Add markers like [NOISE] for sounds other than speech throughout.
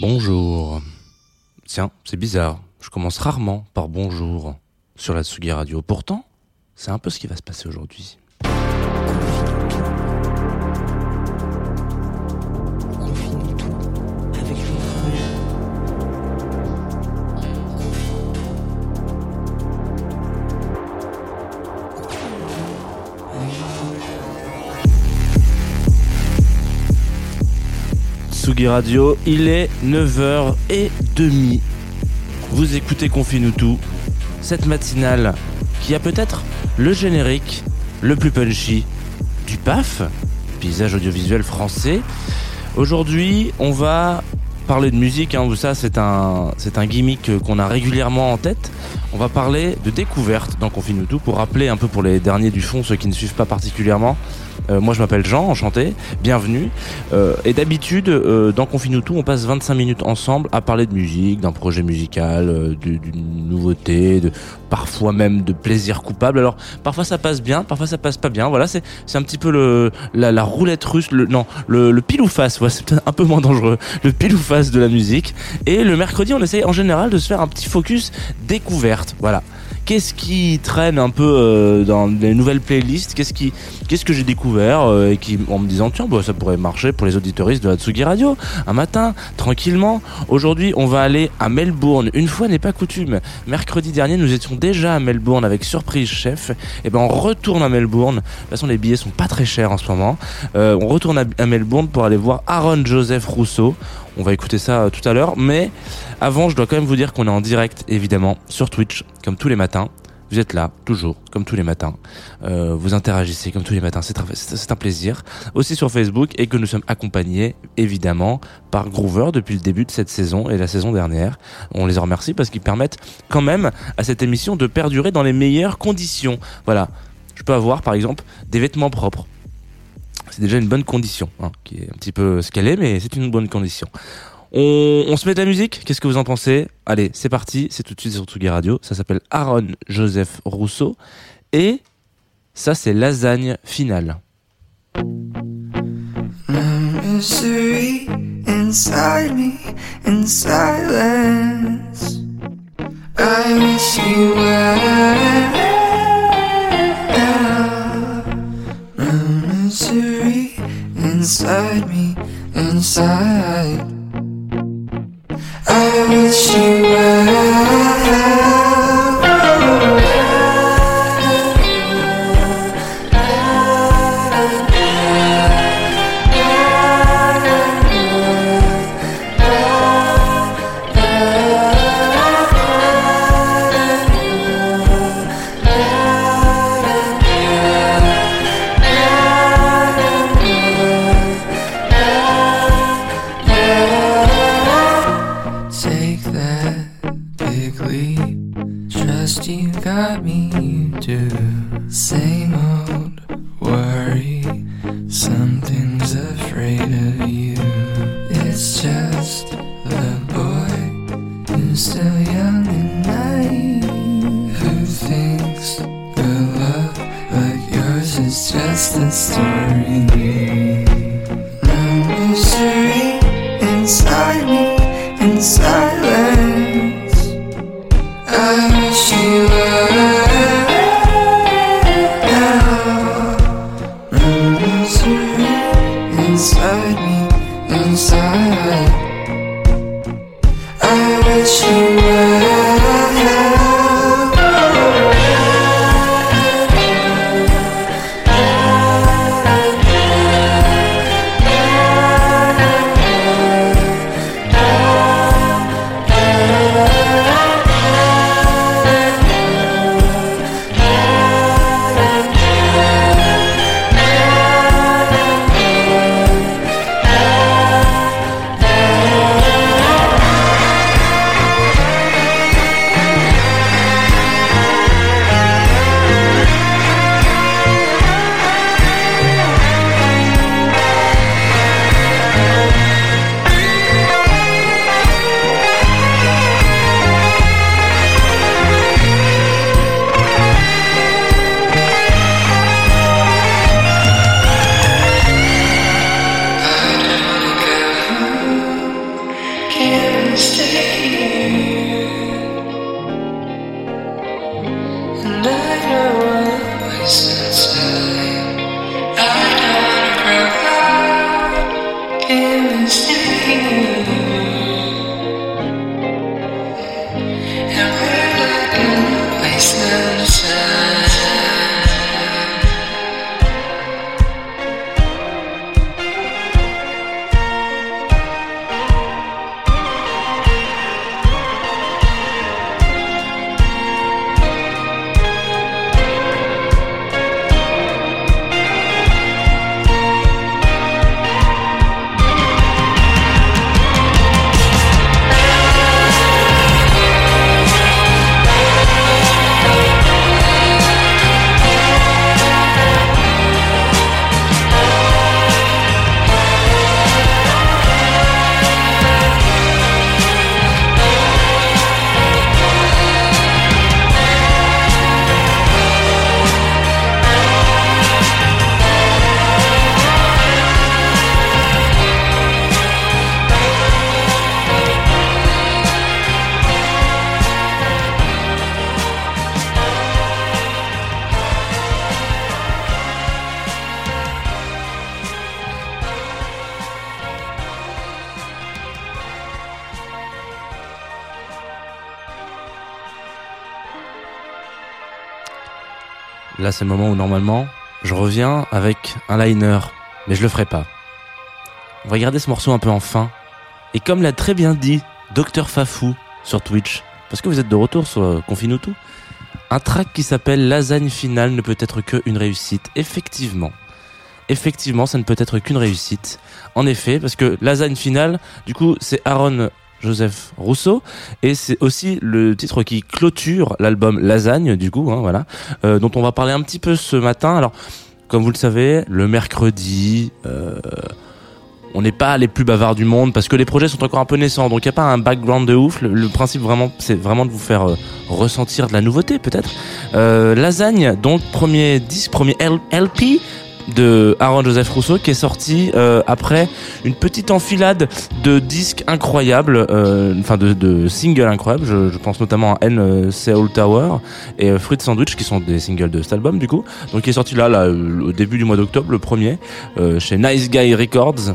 Bonjour. Tiens, c'est bizarre. Je commence rarement par bonjour sur la Tsugi Radio. Pourtant, c'est un peu ce qui va se passer aujourd'hui. Il est 9h30. Vous écoutez Confine cette matinale qui a peut-être le générique le plus punchy du PAF, paysage audiovisuel français. Aujourd'hui, on va parler de musique, hein, ça c'est un, gimmick qu'on a régulièrement en tête. On va parler de découverte dans Confine pour rappeler un peu pour les derniers du fond, ceux qui ne suivent pas particulièrement. Euh, moi je m'appelle Jean, enchanté, bienvenue. Euh, et d'habitude, euh, dans tout, on passe 25 minutes ensemble à parler de musique, d'un projet musical, euh, du- d'une nouveauté, de, parfois même de plaisir coupable. Alors parfois ça passe bien, parfois ça passe pas bien. Voilà, c'est un petit peu le la, roulette russe, le non, le, le pile ou face. C'est peut-être un peu moins dangereux. Le pile ou face de la musique. Et le mercredi, on essaye en général de se faire un petit focus découverte. Voilà. Qu'est-ce qui traîne un peu euh, dans les nouvelles playlists? Qu'est-ce que j'ai découvert euh, et qui, en me disant tiens, bah, ça pourrait marcher pour les auditoristes de la Tsugi Radio un matin, tranquillement. Aujourd'hui, on va aller à Melbourne. Une fois n'est pas coutume. Mercredi dernier, nous étions déjà à Melbourne avec Surprise Chef. Et ben, on retourne à Melbourne. De toute façon, les billets sont pas très chers en ce moment. Euh, on retourne à Melbourne pour aller voir Aaron Joseph Rousseau. On va écouter ça euh, tout à l'heure. Mais avant, je dois quand même vous dire qu'on est en direct, évidemment, sur Twitch, comme tous les matins. Vous êtes là, toujours, comme tous les matins. Euh, vous interagissez comme tous les matins, c'est un, plaisir. Aussi sur Facebook et que nous sommes accompagnés, évidemment, par Groover depuis le début de cette saison et la saison dernière. On les remercie parce qu'ils permettent quand même à cette émission de perdurer dans les meilleures conditions. Voilà. Je peux avoir, par exemple, des vêtements propres. C'est déjà une bonne condition, hein, qui est un petit peu ce qu'elle est, mais c'est une bonne condition. On, se met de la musique Qu'est-ce que vous en pensez? Allez, c'est parti, c'est tout de suite sur Tsugi Radio. Ça s'appelle Aaron Joseph Rousseau. Et ça, c'est Lasagne Finale. Inside me inside. I wish you well. Just a story. C'est le moment où normalement, je reviens avec un liner, mais je le ferai pas. On va garder ce morceau un peu en fin. Et comme l'a très bien dit Dr Fafou sur Twitch, parce que vous êtes de retour sur euh, Confine-nous tout, un track qui s'appelle Lasagne finale ne peut être qu'une réussite. Effectivement. Effectivement, ça ne peut être qu'une réussite. En effet, parce que Lasagne finale, du coup, c'est Aaron Joseph Rousseau. Et c'est aussi le titre qui clôture l'album Lasagne du coup hein, voilà euh, dont on va parler un petit peu ce matin. Alors comme vous le savez le mercredi euh, on n'est pas les plus bavards du monde parce que les projets sont encore un peu naissants. Donc il n'y a pas un background de ouf. Le, principe vraiment c'est vraiment de vous faire euh, ressentir de la nouveauté peut-être. Lasagne donc premier disque premier LP de Aaron Joseph Rousseau qui est sorti euh, après une petite enfilade de disques incroyables, euh, enfin de, singles incroyables. Je, pense notamment à N euh, Seoul Tower et Fruit Sandwich qui sont des singles de cet album du coup. Donc il est sorti là, là au début du mois d'octobre, le premier, euh, chez Nice Guy Records.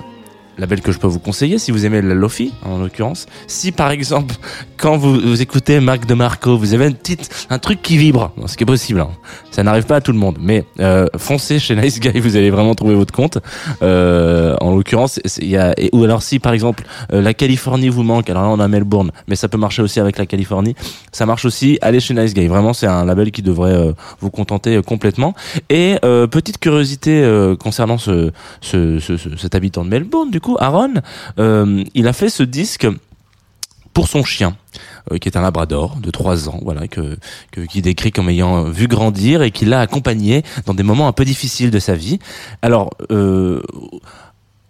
Label que je peux vous conseiller si vous aimez la Lofi en l'occurrence. Si par exemple quand vous, écoutez Marc de Marco, vous avez une petite, un truc qui vibre, ce qui est possible, hein. ça n'arrive pas à tout le monde, mais euh, foncez chez Nice Guy, vous allez vraiment trouver votre compte. Euh, en l'occurrence, il ou alors si par exemple euh, la Californie vous manque, alors là on a Melbourne, mais ça peut marcher aussi avec la Californie, ça marche aussi, allez chez Nice Guy, vraiment c'est un label qui devrait vous contenter complètement. Et petite curiosité concernant ce, ce, ce- ce- cet habitant de Melbourne, du coup, Aaron, euh, il a fait ce disque pour son chien, euh, qui est un labrador de 3 ans, voilà, que, qui décrit comme ayant vu grandir et qui l'a accompagné dans des moments un peu difficiles de sa vie. Alors, euh,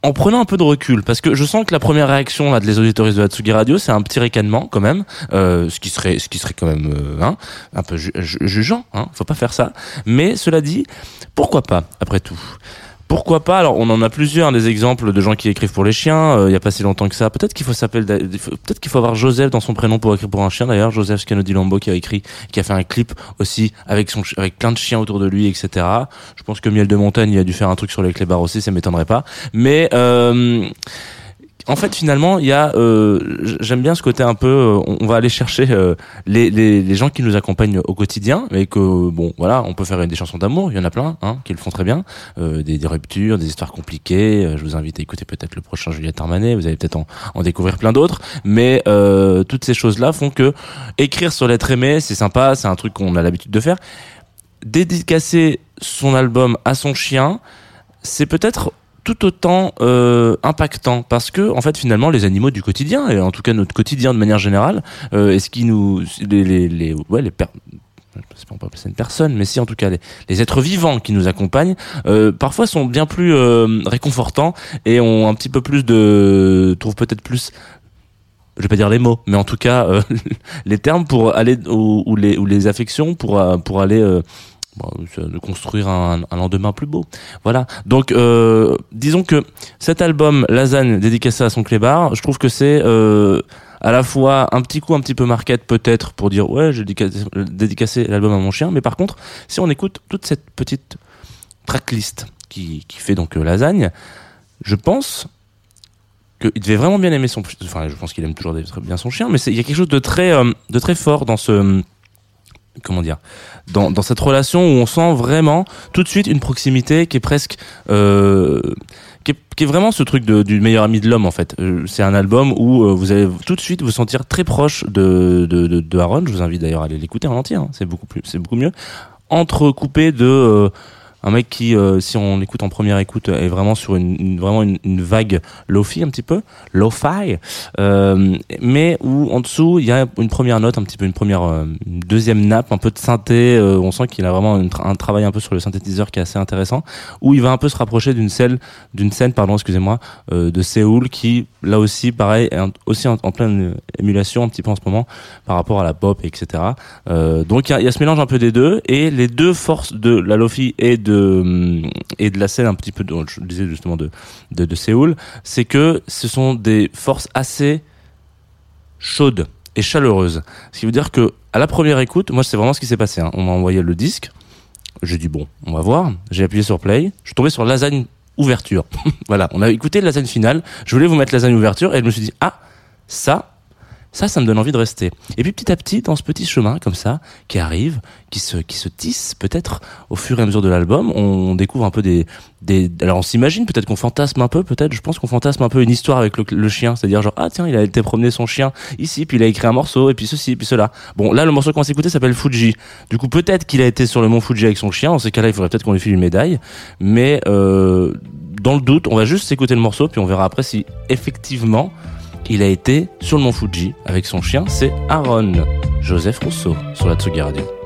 en prenant un peu de recul, parce que je sens que la première réaction là, de les auditoristes de Hatsugi Radio, c'est un petit ricanement quand même, ce qui serait, ce qui serait quand même hein, un peu ju- ju- jugeant. Hein, faut pas faire ça. Mais cela dit, pourquoi pas après tout? Pourquoi pas? Alors, on en a plusieurs hein, des exemples de gens qui écrivent pour les chiens. euh, Il y a pas si longtemps que ça. Peut-être qu'il faut s'appeler, peut-être qu'il faut avoir Joseph dans son prénom pour écrire pour un chien. D'ailleurs, Joseph Scanodi Lambo qui a écrit, qui a fait un clip aussi avec son, avec plein de chiens autour de lui, etc. Je pense que Miel de Montagne il a dû faire un truc sur les clébards aussi, ça m'étonnerait pas. Mais euh, en fait, finalement, il y a, euh, j'aime bien ce côté un peu, euh, on va aller chercher euh, les, les, les gens qui nous accompagnent au quotidien, et que bon, voilà, on peut faire des chansons d'amour, il y en a plein, hein, qui le font très bien, euh, des, des ruptures, des histoires compliquées. euh, je vous invite à écouter peut-être le prochain Juliette Armanet, vous allez peut-être en, en découvrir plein d'autres, mais toutes ces choses-là font que écrire sur l'être aimé, c'est sympa, c'est un truc qu'on a l'habitude de faire. Dédicacer son album à son chien, c'est peut-être tout autant euh, impactant. Parce que en fait finalement les animaux du quotidien et en tout cas notre quotidien de manière générale euh, est ce qui nous les les, les ouais les per- on peut une personne, mais si en tout cas les, les êtres vivants qui nous accompagnent euh, parfois sont bien plus euh, réconfortants et ont un petit peu plus de trouvent peut-être plus je vais pas dire les mots, mais en tout cas euh, [LAUGHS] les termes pour aller ou, les ou les affections pour euh, pour aller euh, de construire un, lendemain plus beau. Voilà. Donc, euh, disons que cet album Lasagne dédicacé à son clébard, je trouve que c'est euh, à la fois un petit coup un petit peu marquette peut-être pour dire ouais j'ai dédicacé, l'album à mon chien, mais par contre si on écoute toute cette petite tracklist qui, qui fait donc euh, Lasagne, je pense qu'il devait vraiment bien aimer son enfin je pense qu'il aime toujours très bien son chien mais il y a quelque chose de très euh, de très fort dans ce comment dire dans, dans cette relation où on sent vraiment tout de suite une proximité qui est presque euh, qui, est, qui est vraiment ce truc de, du meilleur ami de l'homme en fait. Euh, c'est un album où euh, vous allez tout de suite vous sentir très proche de de, de, de Aaron. Je vous invite d'ailleurs à aller l'écouter en entier hein. c'est beaucoup plus c'est beaucoup mieux. Entrecoupé de euh, un mec qui, euh, si on l'écoute en première écoute, est vraiment sur une, une- vraiment une, une vague lo-fi un petit peu, lo-fi, euh, mais où en dessous il y a une première note, un petit peu une première, euh, une deuxième nappe, un peu de synthé. euh, on sent qu'il a vraiment un travail un peu sur le synthétiseur qui est assez intéressant, où il va un peu se rapprocher d'une scène, d'une scène, pardon, excusez-moi, euh, de Séoul, qui là aussi, pareil, est aussi en, pleine émulation un petit peu en ce moment par rapport à la pop, etc. Euh, donc il y y a ce mélange un peu des deux et les deux forces de la lofi et de hum, et de la scène un petit peu de, je disais justement de de, Séoul, c'est que ce sont des forces assez chaudes et chaleureuses. Ce qui veut dire que à la première écoute, moi c'est vraiment ce qui s'est passé. hein. On m'a envoyé le disque, j'ai dit bon, on va voir. J'ai appuyé sur play, je suis tombé sur lasagne ouverture. [LAUGHS] voilà, on a écouté lasagne finale. Je voulais vous mettre lasagne ouverture et je me suis dit ah ça ça, ça me donne envie de rester. Et puis petit à petit, dans ce petit chemin comme ça, qui arrive, qui se, qui se tisse peut-être au fur et à mesure de l'album, on découvre un peu des, des. Alors on s'imagine peut-être qu'on fantasme un peu, peut-être. Je pense qu'on fantasme un peu une histoire avec le, le chien, c'est-à-dire genre ah tiens, il a été promener son chien ici, puis il a écrit un morceau, et puis ceci, puis cela. Bon, là le morceau qu'on va s'écouter s'appelle Fuji. Du coup, peut-être qu'il a été sur le mont Fuji avec son chien. Dans ces cas-là, il faudrait peut-être qu'on lui file une médaille. Mais euh, dans le doute, on va juste s'écouter le morceau, puis on verra après si effectivement il a été sur le mont Fuji avec son chien, c'est Aaron Joseph Rousseau sur la Tsugi Radio.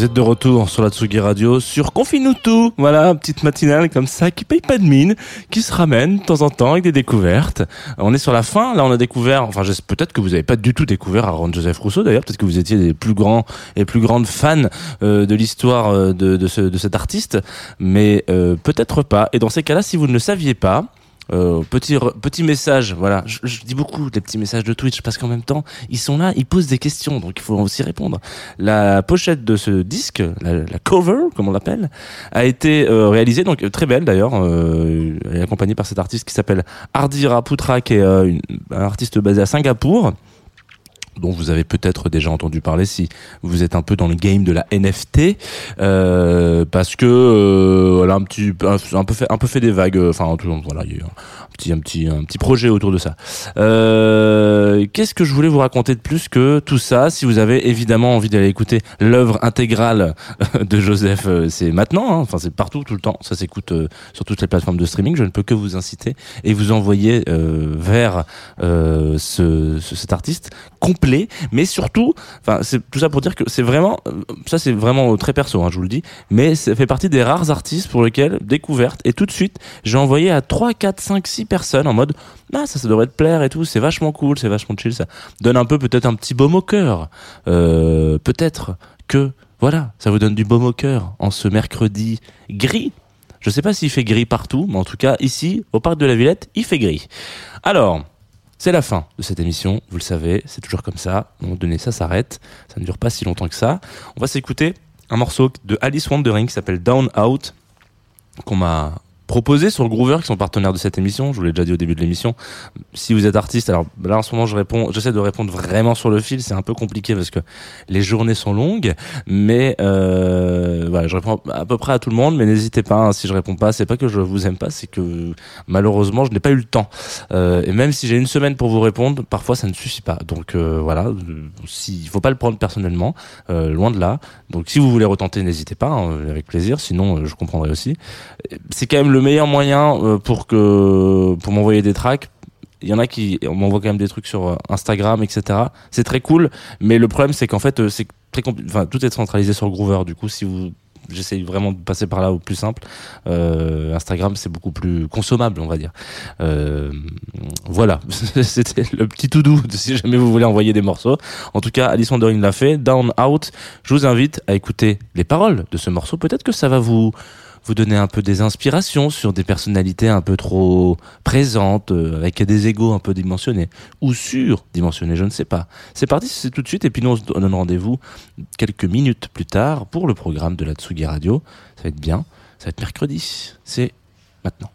Vous êtes de retour sur la Tsugi Radio, sur Confine-nous. Voilà, petite matinale comme ça, qui paye pas de mine, qui se ramène de temps en temps avec des découvertes. On est sur la fin, là on a découvert, enfin peut-être que vous avez pas du tout découvert Aaron Joseph Rousseau d'ailleurs, peut-être que vous étiez des plus grands et plus grandes fans euh, de l'histoire euh, de, de cet artiste, mais euh, peut-être pas. Et dans ces cas-là, si vous ne le saviez pas, euh, petit petit message, voilà. Je, dis beaucoup des petits messages de Twitch parce qu'en même temps, ils sont là, ils posent des questions, donc il faut aussi répondre. La pochette de ce disque, la, cover, comme on l'appelle, a été euh, réalisée, donc euh, très belle d'ailleurs. Euh, accompagnée par cet artiste qui s'appelle Hardy Raputra, qui est un artiste basé à Singapour dont vous avez peut-être déjà entendu parler si vous êtes un peu dans le game de la NFT euh, parce que euh, elle a un petit un peu fait un peu fait des vagues euh, enfin en tout- voilà il y a un petit un petit un petit projet autour de ça euh, qu'est-ce que je voulais vous raconter de plus que tout ça si vous avez évidemment envie d'aller écouter l'œuvre intégrale de Joseph euh, c'est maintenant hein. enfin c'est partout tout le temps ça s'écoute euh, sur toutes les plateformes de streaming je ne peux que vous inciter et vous envoyer euh, vers euh, ce- cet artiste complet, mais surtout, enfin, c'est tout ça pour dire que c'est vraiment, euh, ça c'est vraiment très perso, hein, je vous le dis, mais ça fait partie des rares artistes pour lesquels découverte et tout de suite, j'ai envoyé à 3, 4, 5, 6 personnes en mode, ah, ça, ça devrait te plaire et tout, c'est vachement cool, c'est vachement chill, ça donne un peu peut-être un petit baume au cœur, euh, peut-être que, voilà, ça vous donne du baume au cœur en ce mercredi gris. Je sais pas s'il fait gris partout, mais en tout cas, ici, au parc de la Villette, il fait gris. Alors, c'est la fin de cette émission, vous le savez, c'est toujours comme ça. À un moment donné, ça s'arrête. Ça ne dure pas si longtemps que ça. On va s'écouter un morceau de Alice Wandering qui s'appelle Down Out, qu'on m'a proposé sur Groover, qui sont partenaires de cette émission. Je vous l'ai déjà dit au début de l'émission. Si vous êtes artiste, alors là en ce moment je réponds, j'essaie de répondre vraiment sur le fil. C'est un peu compliqué parce que les journées sont longues, mais euh, voilà, je réponds à peu près à tout le monde. Mais n'hésitez pas, hein, si je réponds pas, c'est pas que je vous aime pas, c'est que malheureusement je n'ai pas eu le temps. Euh, et même si j'ai une semaine pour vous répondre, parfois ça ne suffit pas. Donc euh, voilà, euh, si, il faut pas le prendre personnellement, euh, loin de là. Donc si vous voulez retenter, n'hésitez pas, hein, avec plaisir. Sinon, euh, je comprendrai aussi. C'est quand même le meilleur moyen euh, pour que pour m'envoyer des tracks. Il y en a qui on m'envoie quand même des trucs sur euh, Instagram, etc. C'est très cool, mais le problème c'est qu'en fait euh, c'est tout est centralisé sur le Groover. Du coup, si vous J'essaye vraiment de passer par là au plus simple. Instagram, c'est beaucoup plus consommable, on va dire. Voilà, [LAUGHS] c'était le petit tout doux si jamais vous voulez envoyer des morceaux. En tout cas, Alice Wandering l'a fait. Down Out. Je vous invite à écouter les paroles de ce morceau. Peut-être que ça va vous vous donner un peu des inspirations sur des personnalités un peu trop présentes, euh, avec des égos un peu dimensionnés, ou surdimensionnés, je ne sais pas. C'est parti, c'est tout de suite, et puis nous on se donne rendez-vous quelques minutes plus tard pour le programme de la Tsugi Radio. Ça va être bien, ça va être mercredi, c'est maintenant.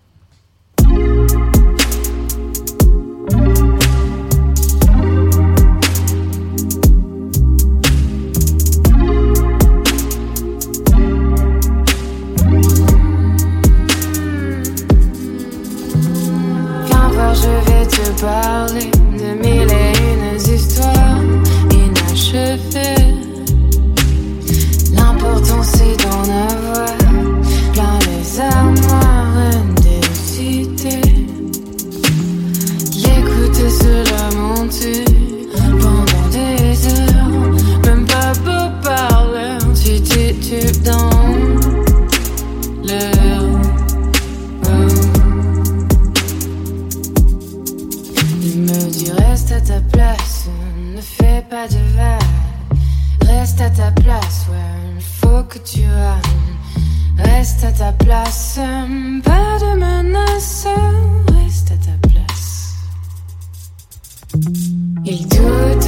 Dit reste à ta place, ne fais pas de vagues. Reste à ta place, ouais, il faut que tu ailles. Reste à ta place, pas de menace. Reste à ta place. Il doute,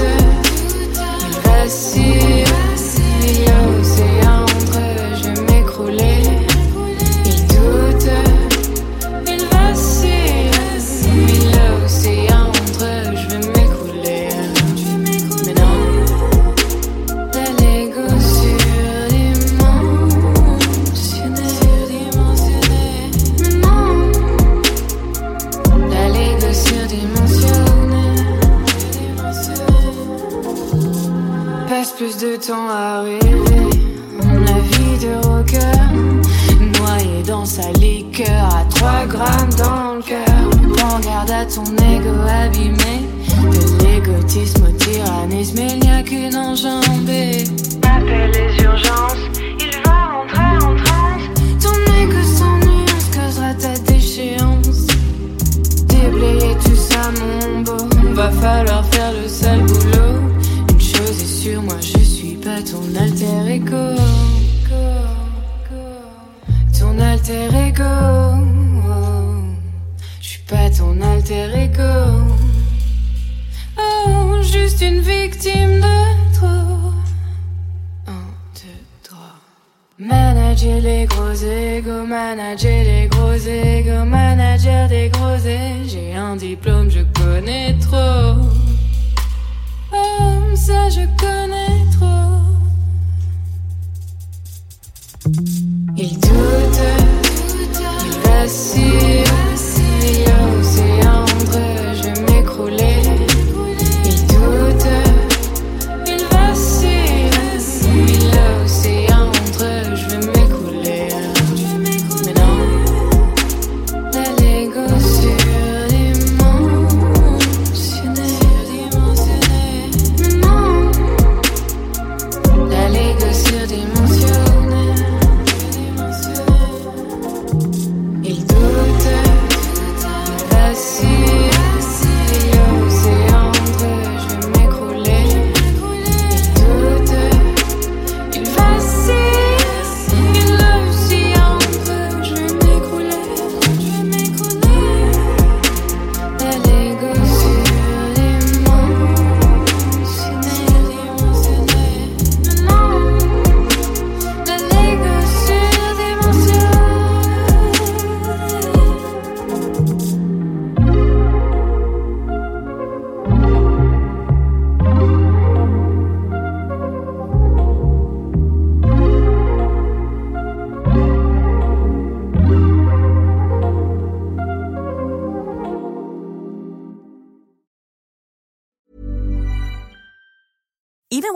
plus de temps à rêver. La vie de rocker, noyé dans sa liqueur, à 3 grammes dans le cœur. Prends garde à ton ego abîmé, De l'égotisme au tyrannisme, il n'y a qu'une enjambée. Appelle les urgences, il va rentrer en transe. Ton égo sans nuance causera ta déchéance. Déblayer tout ça, mon beau. Va falloir faire le sale boulot. Une chose est sûre, moi je ton alter ego. Ton alter ego. Je suis pas ton alter ego. Oh, juste une victime de trop. Un, deux, trois. Manager les gros égos, manager les gros égos, manager des gros égos. J'ai un diplôme, je connais trop. Oh, ça je connais il